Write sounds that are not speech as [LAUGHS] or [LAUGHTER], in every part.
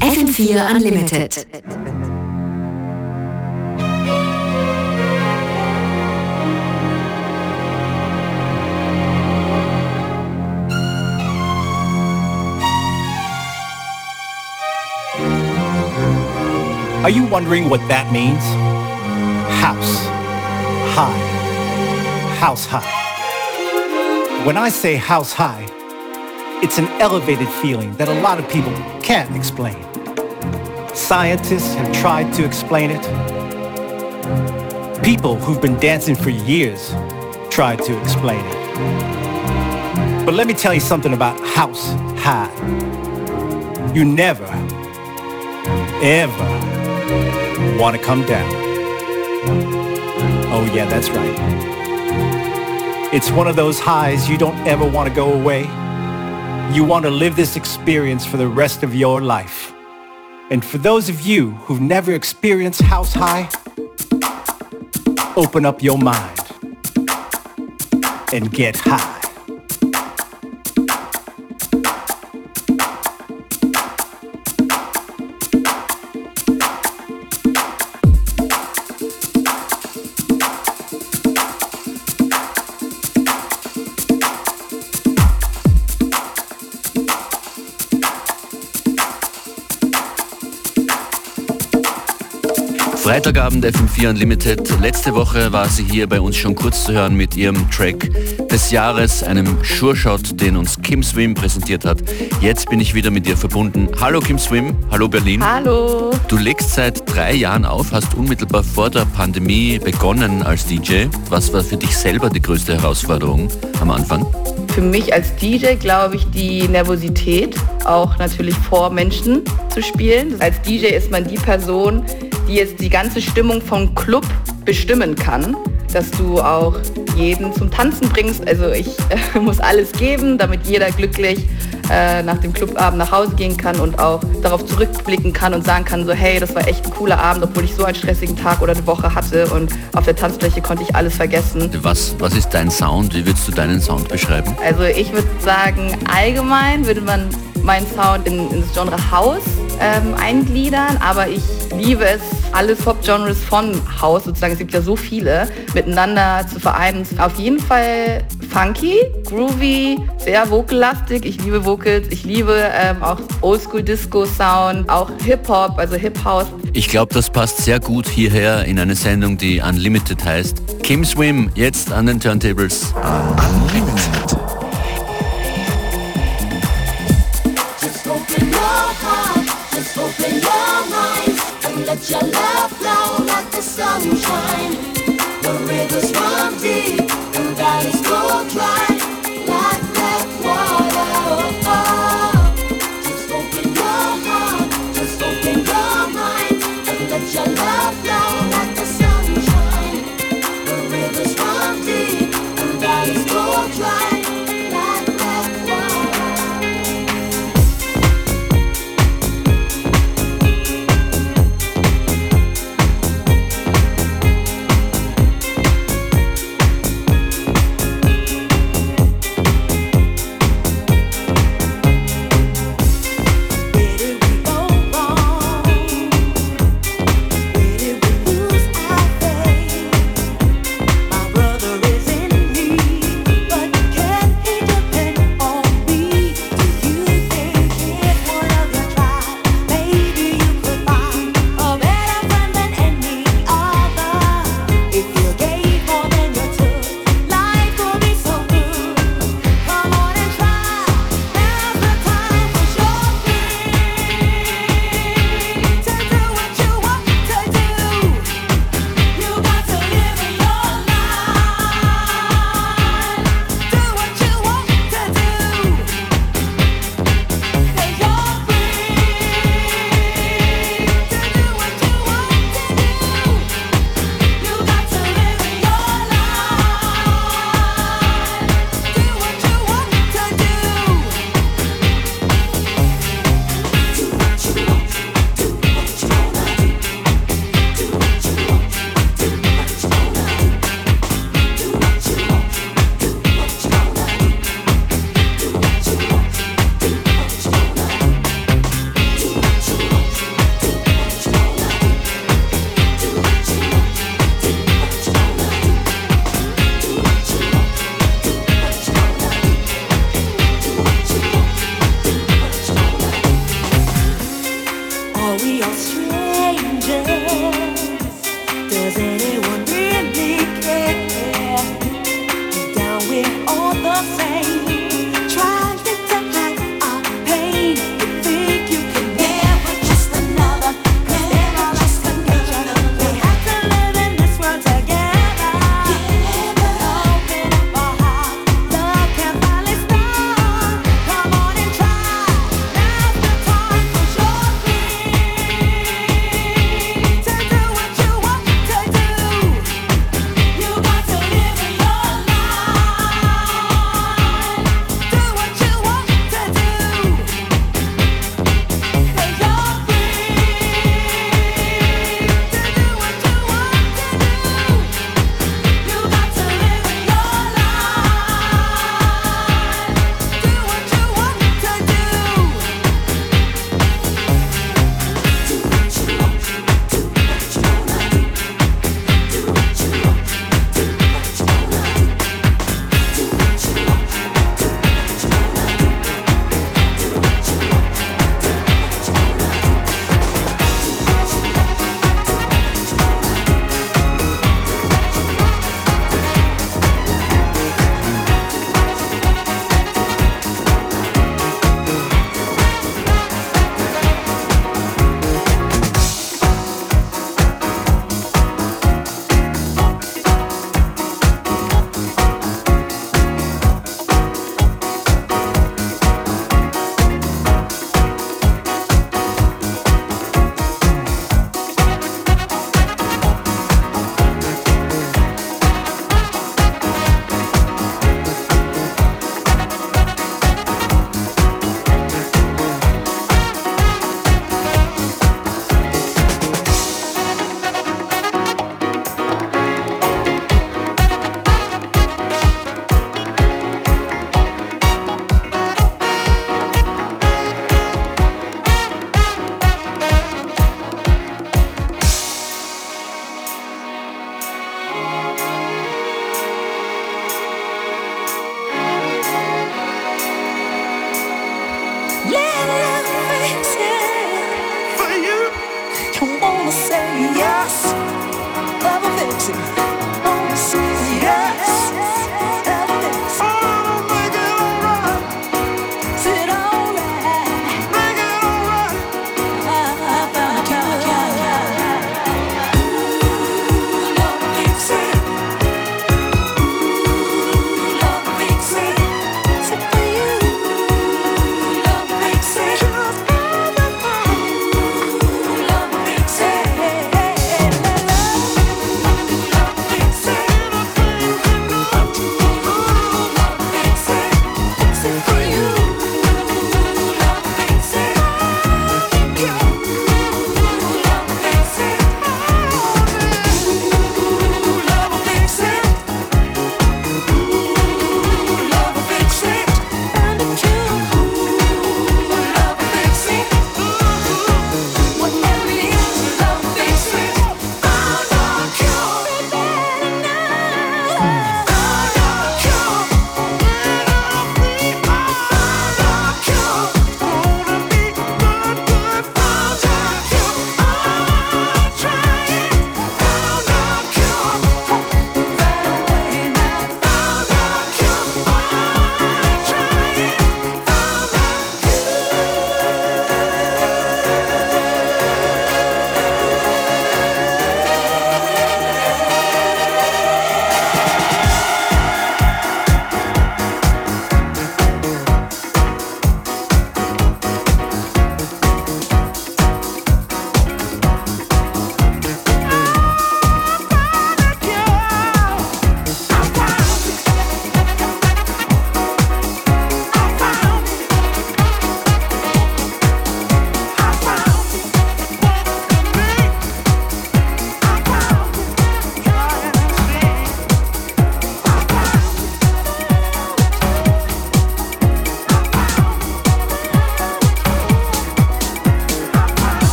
FM4 Unlimited. Are you wondering what that means? House. High. House high. When I say house high, it's an elevated feeling that a lot of people can't explain. Scientists have tried to explain it. People who've been dancing for years tried to explain it. But let me tell you something about house high. You never, ever want to come down. Oh yeah, that's right. It's one of those highs you don't ever want to go away. You want to live this experience for the rest of your life. And for those of you who've never experienced house high, open up your mind and get high. Freitagabend FM4 Unlimited. Letzte Woche war sie hier bei uns schon kurz zu hören mit ihrem Track des Jahres, einem Sure-Shot, den uns Kim Swim präsentiert hat. Jetzt bin ich wieder mit ihr verbunden. Hallo Kim Swim, hallo Berlin. Hallo. Du legst seit drei Jahren auf, hast unmittelbar vor der Pandemie begonnen als DJ. Was war für dich selber die größte Herausforderung am Anfang? Für mich als DJ glaube ich die Nervosität, auch natürlich vor Menschen zu spielen. Als DJ ist man die Person, die jetzt die ganze Stimmung vom Club bestimmen kann, dass du auch jeden zum Tanzen bringst. Also ich äh, [LAUGHS] muss alles geben, damit jeder glücklich äh, nach dem Clubabend nach Hause gehen kann und auch darauf zurückblicken kann und sagen kann, so hey, das war echt ein cooler Abend, obwohl ich so einen stressigen Tag oder eine Woche hatte und auf der Tanzfläche konnte ich alles vergessen. Was, was ist dein Sound? Wie würdest du deinen Sound beschreiben? Also ich würde sagen, allgemein würde man meinen Sound in, ins Genre House ähm, eingliedern, aber ich liebe es, alle Pop-Genres von House, sozusagen, es gibt ja so viele, miteinander zu vereinen. Auf jeden Fall funky, groovy, sehr vocalastig. Ich liebe Vocals, ich liebe ähm, auch Oldschool-Disco-Sound, auch Hip-Hop, also Hip-House. Ich glaube, das passt sehr gut hierher in eine Sendung, die Unlimited heißt. Kim Swim, jetzt an den Turntables. Unlimited. Let your love flow like the sunshine. The rivers run deep and valleys go dry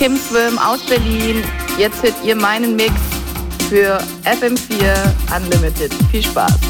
Kim Swim aus Berlin. Jetzt hört ihr meinen Mix für FM4 Unlimited. Viel Spaß.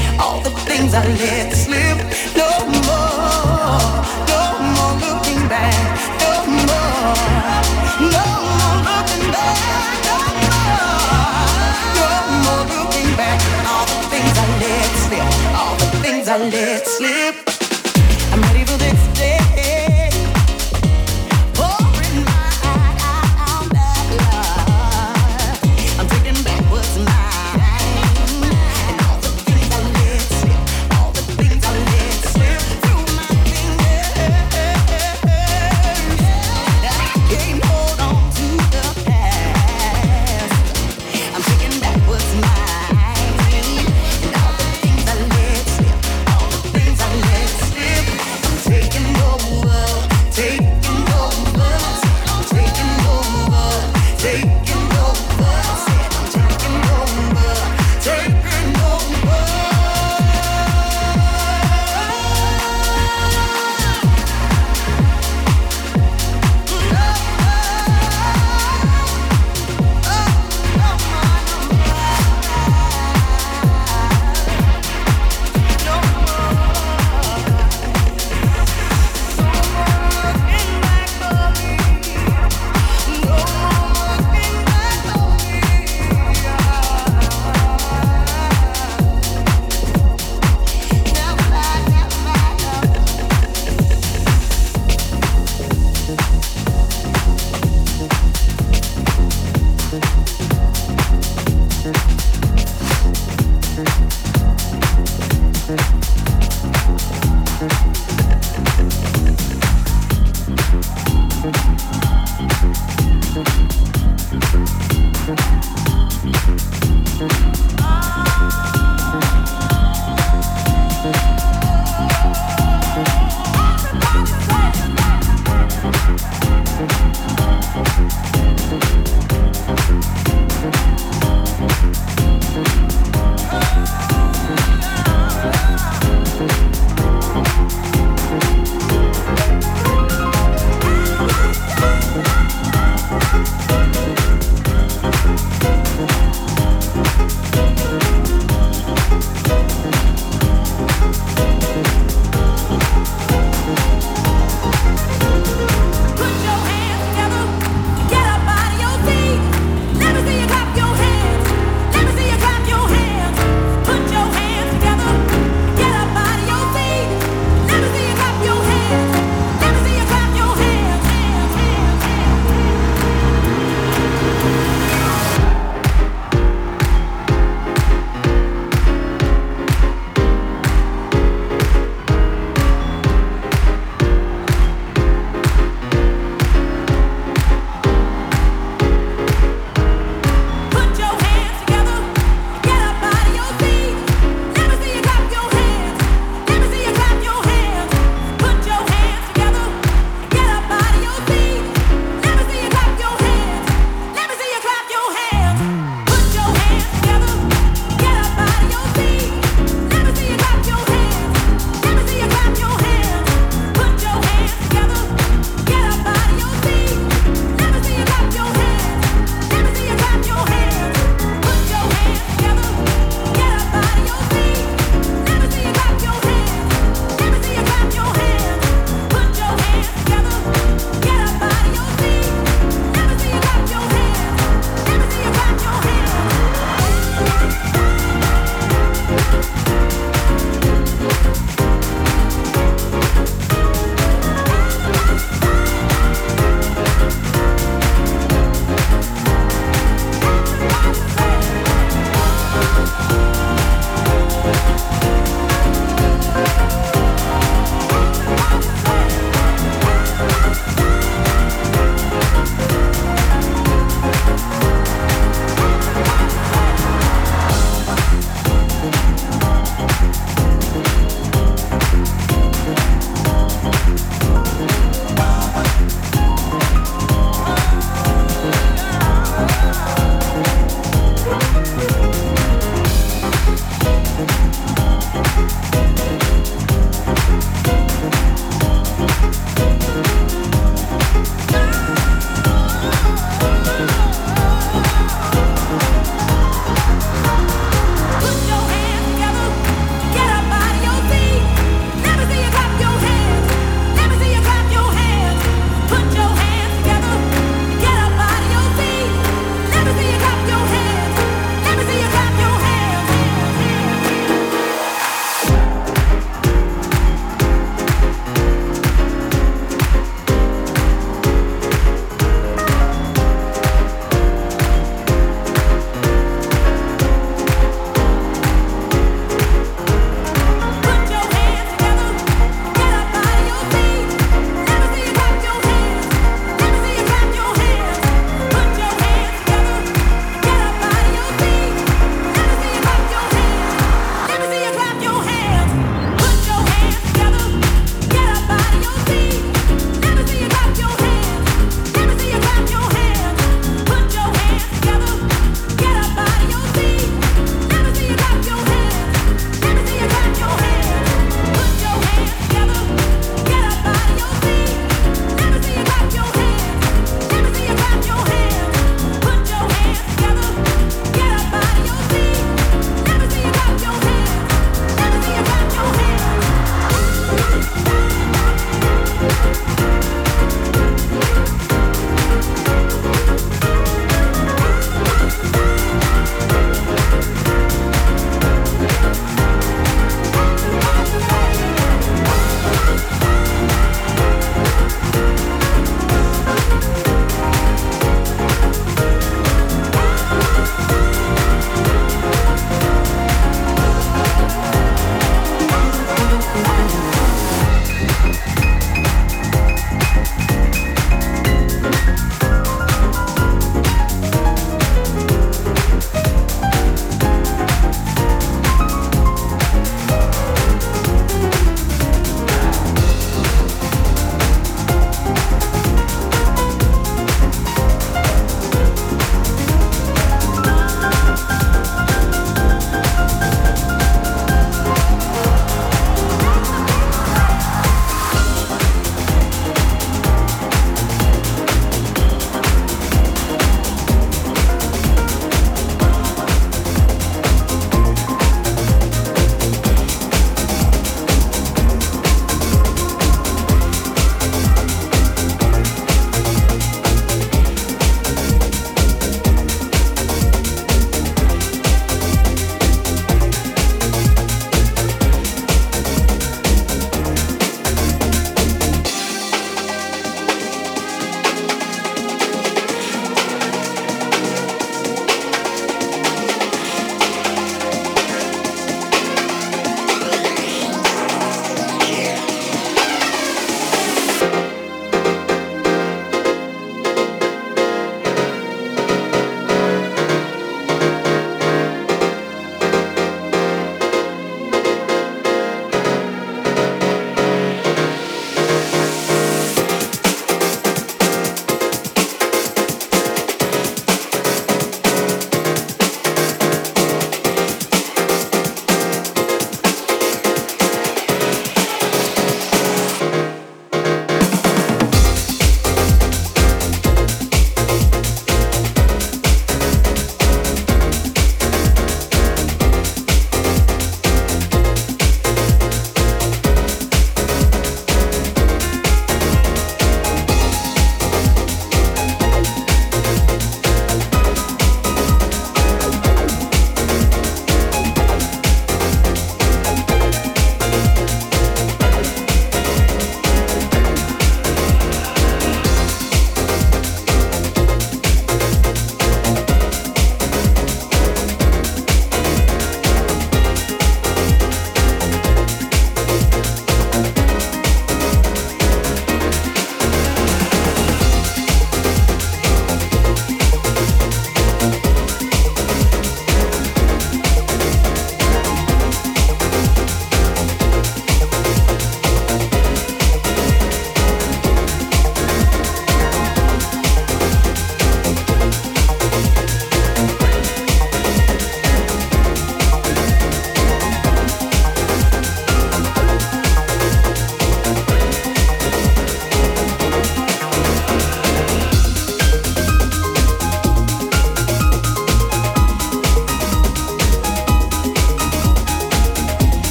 things I let slip. No more, no more looking back. No more, no more looking back. No more, no more looking back. All the things I let slip. All the things I let slip.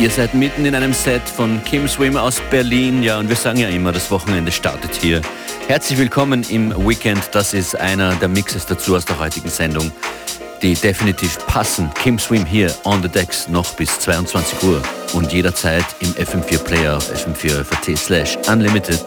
Ihr seid mitten in einem Set von Kim Swim aus Berlin. Ja, und wir sagen ja immer, das Wochenende startet hier. Herzlich willkommen im Weekend. Das ist einer der Mixes dazu aus der heutigen Sendung, die definitiv passen. Kim Swim hier on the decks noch bis 22 Uhr und jederzeit im FM4 Player auf fm4 slash unlimited.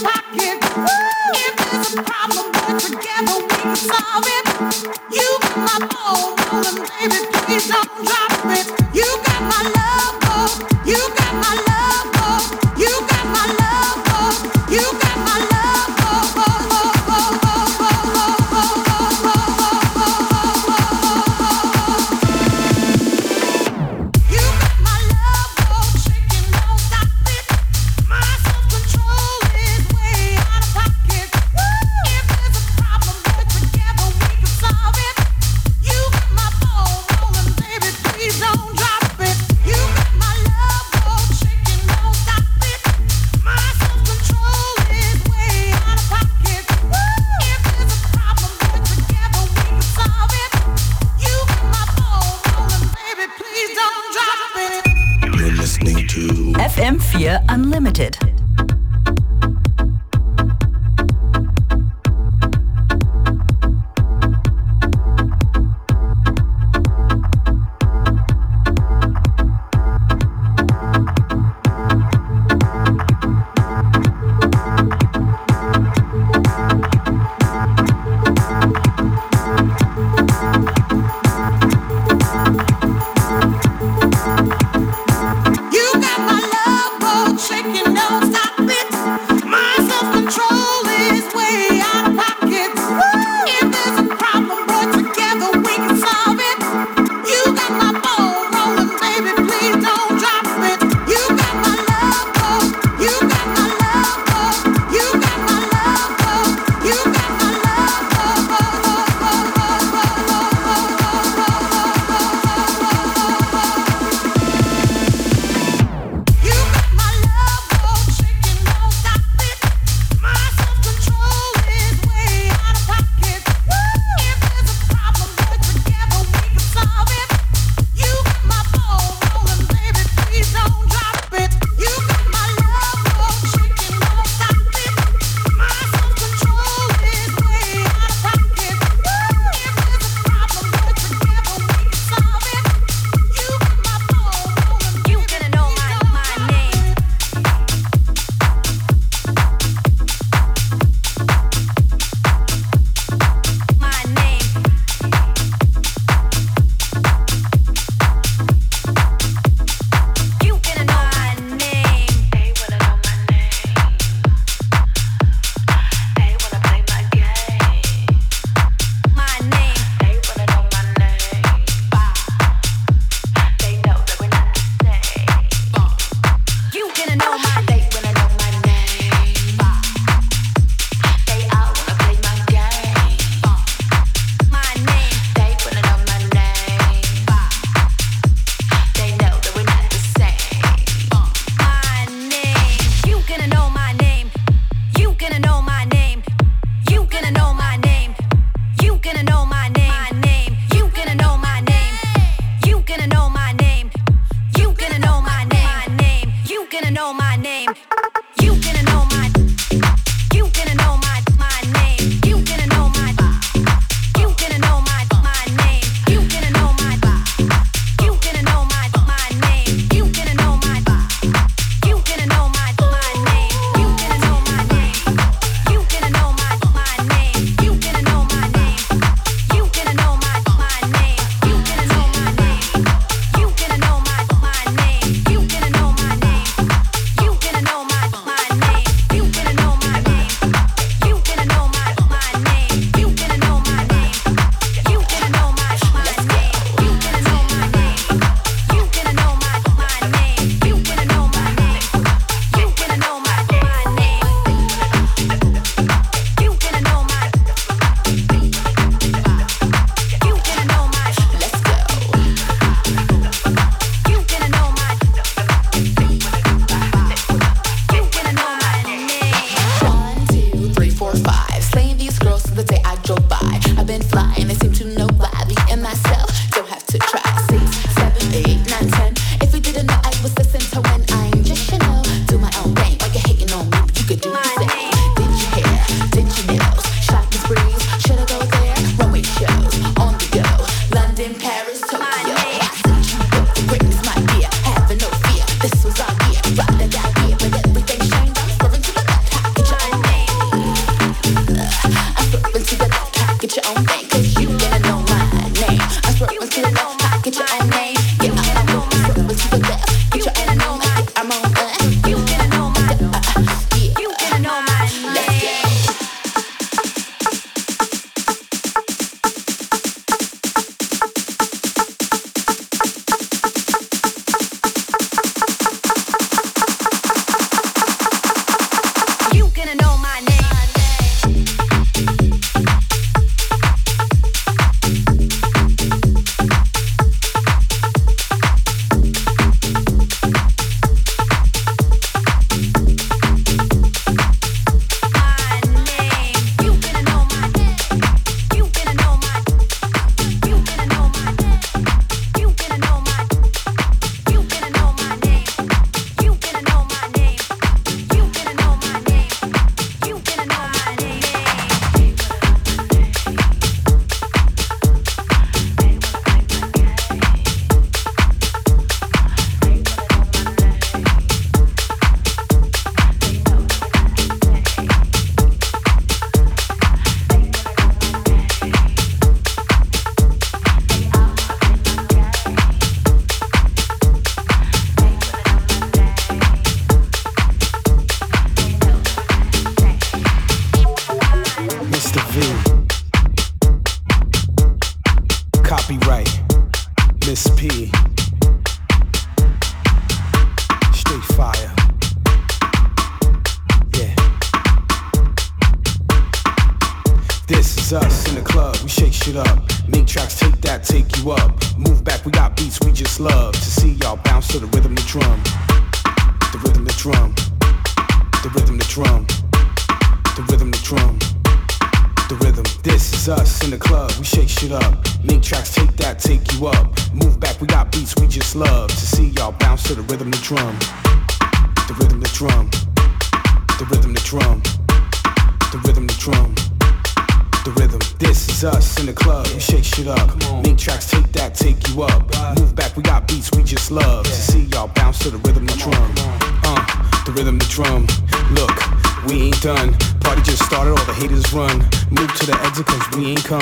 pocket. Ooh, if there's a problem, we together, we can solve it.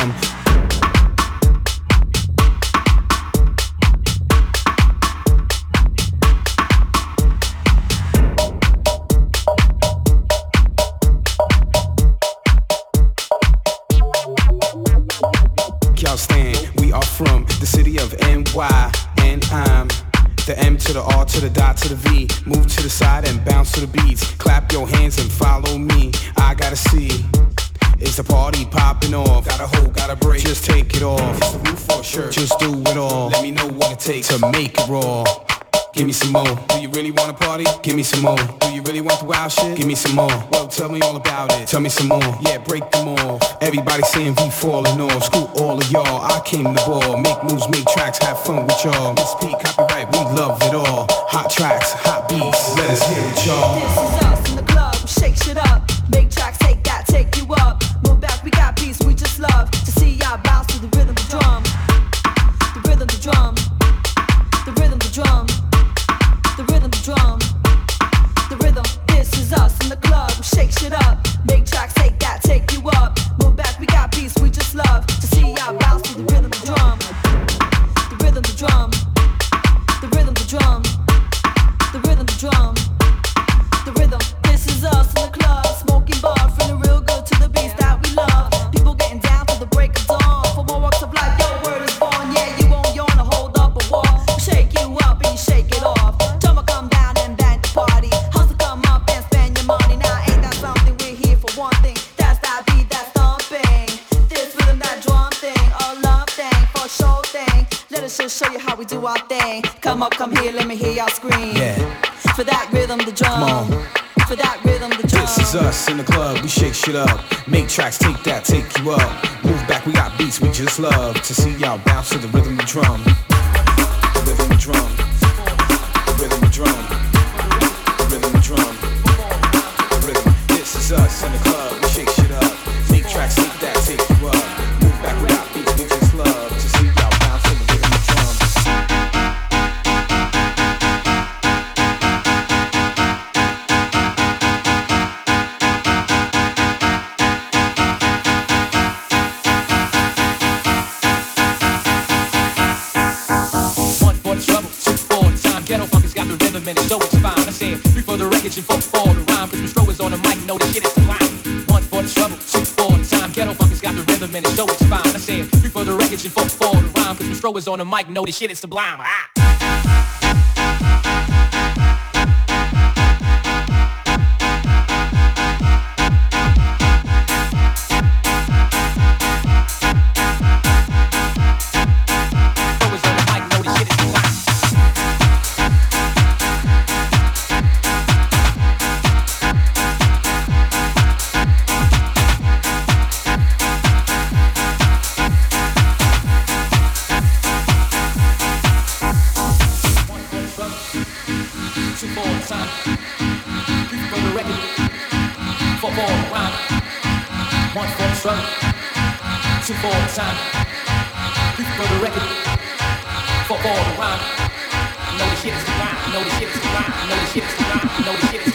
Y'all stand, we are from the city of NY, and I'm the M to the R to the dot to the V. Move to the side and bounce to the beats. Clap your hands and follow me. I gotta see. It's a party popping off? Got a hold, got a break. Just take it off. It's the roof. Just do it all. Let me know what it takes to make it raw. Give me some more. Do you really wanna party? Give me some more. Do you really want the wild shit? Give me some more. Well, tell me all about it. Tell me some more. Yeah, break them all. Everybody saying we falling off. Screw all of y'all. I came to ball. Make moves, make tracks, have fun with y'all. Miss P, copyright, we love it all. Hot tracks, hot beats. Let us hear it, y'all. This is us in the club. Shake shit up. Make tracks, take that, take you up we're back, we got peace, we just love to see y'all bounce to the rhythm the drum. The rhythm the drum. The rhythm the drum. The rhythm the drum. The rhythm, this is us in the club. Shake shit up, make tracks, take that, take you up. We're back, we got peace, we just love to see y'all bounce to the rhythm the drum. The rhythm the drum. show you how we do our thing. Come up, come here, let me hear y'all scream. Yeah. For that rhythm, the drum. For that rhythm, the drum. This is us in the club, we shake shit up. Make tracks, take that, take you up. Move back, we got beats, we just love to see y'all bounce to the rhythm, the drum. The rhythm, the drum. The rhythm, the drum. The rhythm, the drum. The rhythm. This is us in the club. Three for the wreckage and four for the rhyme. Cause Mistro is on the mic, know the shit is sublime. One for the trouble, two for the time. Ghetto fuckers got the rhythm and it's so it's fine. I said, three for the wreckage and four for the rhyme. Cause Mistro is on the mic, know the shit is sublime. Ah. time. Reach for the record, for all the rhyme. Know the shit is the rhyme. Know the shit is the rhyme. Know the shit is the rhyme. Know the shit is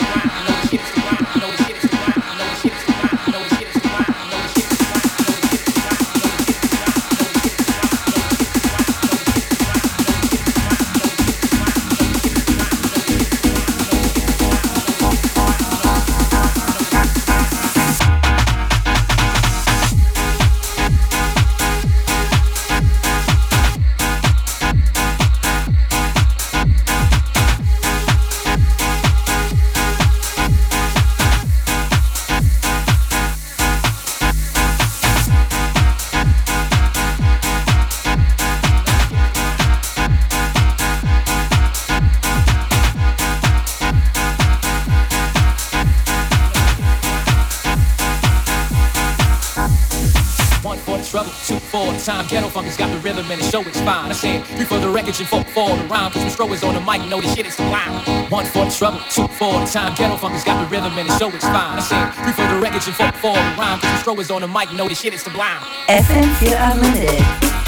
rhythm and the show it's fine. I said three for the wreckage and four for the rhyme. Cause Mr. is on the mic, know this shit is sublime. One for the trouble, two for the time. Ghetto funky's got the rhythm and the show it's fine. I said three for the wreckage and four for the rhyme. Cause Mr. is on the mic, know this shit is sublime. FM4 Unlimited.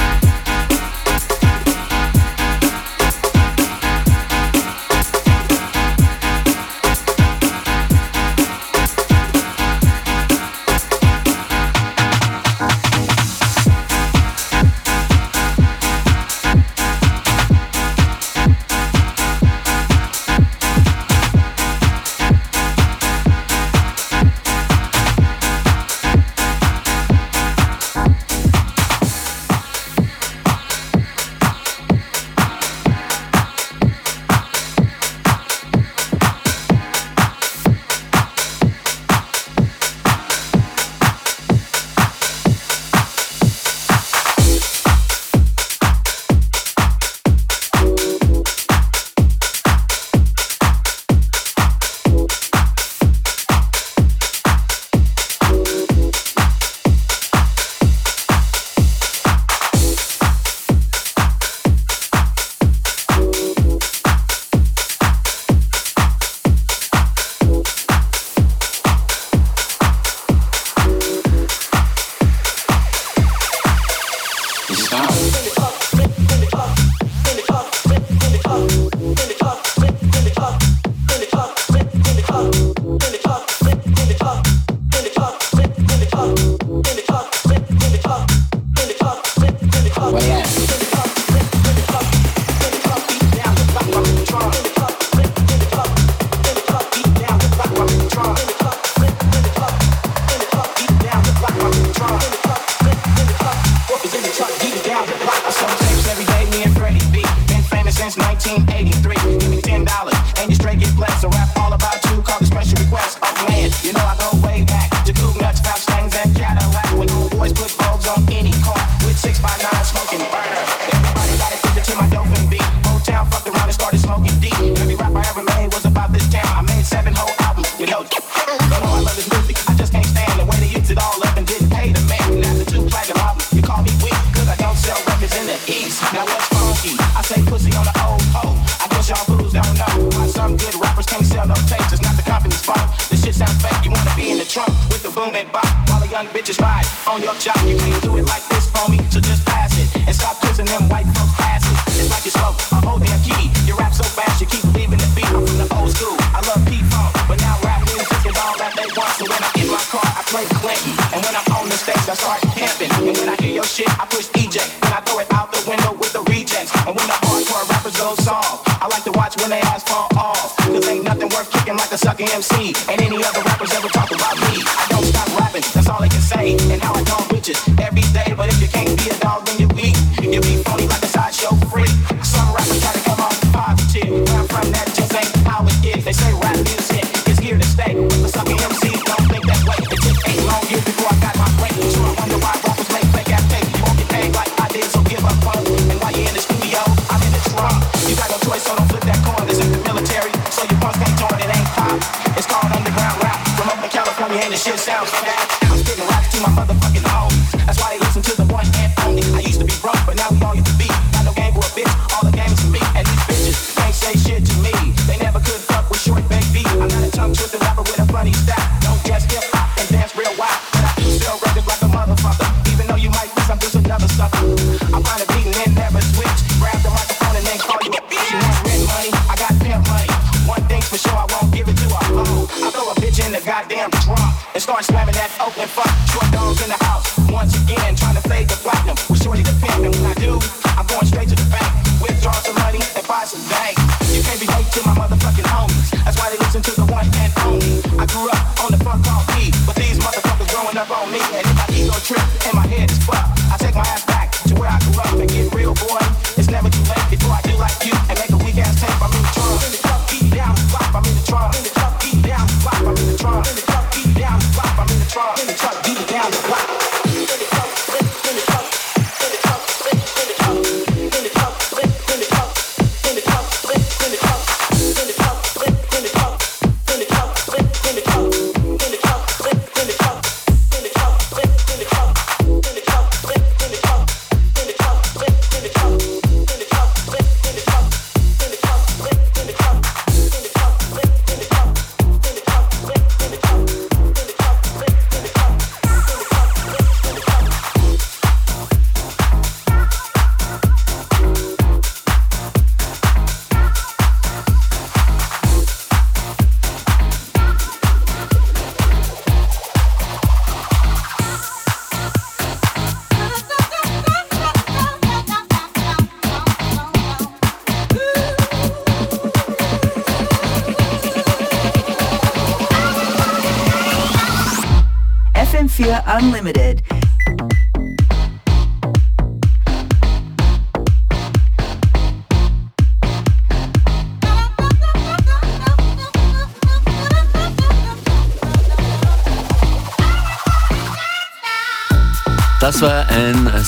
so soft. I like to watch when they ass fall off. Cause ain't nothing worth kicking like a sucking MC. And any other rappers ever talk about me. I don't stop rapping, that's all they can say. And how I dog bitches.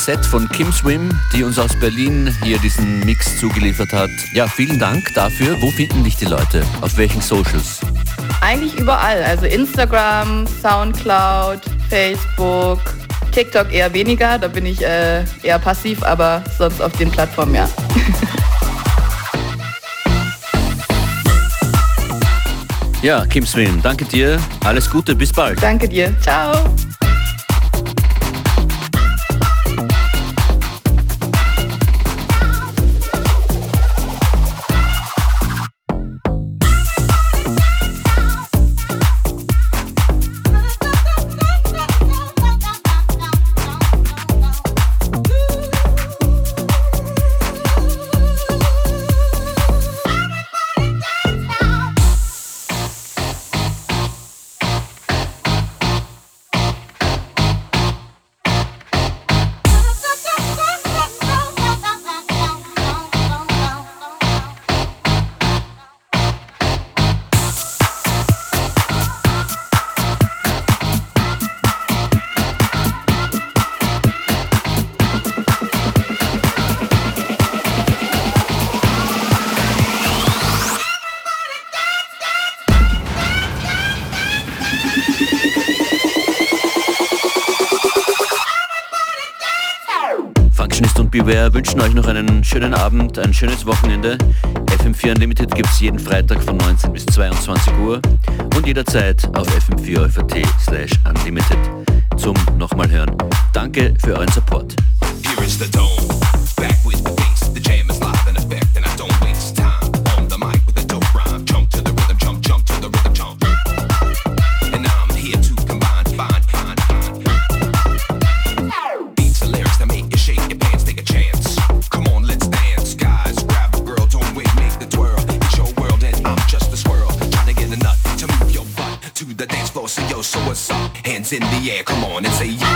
Set von Kim Swim, die uns aus Berlin hier diesen Mix zugeliefert hat. Ja, vielen Dank dafür. Wo finden dich die Leute? Auf welchen Socials? Eigentlich überall. Also Instagram, Soundcloud, Facebook, TikTok eher weniger. Da bin ich äh, eher passiv, aber sonst auf den Plattformen ja. [LAUGHS] Ja, Kim Swim, danke dir. Alles Gute, bis bald. Danke dir. Ciao. Beware wünschen euch noch einen schönen Abend, ein schönes Wochenende. FM4 Unlimited gibt es jeden Freitag von 19 bis 22 Uhr und jederzeit auf fm4 slash unlimited zum nochmal hören. Danke für euren Support. Here is the dome, on. And say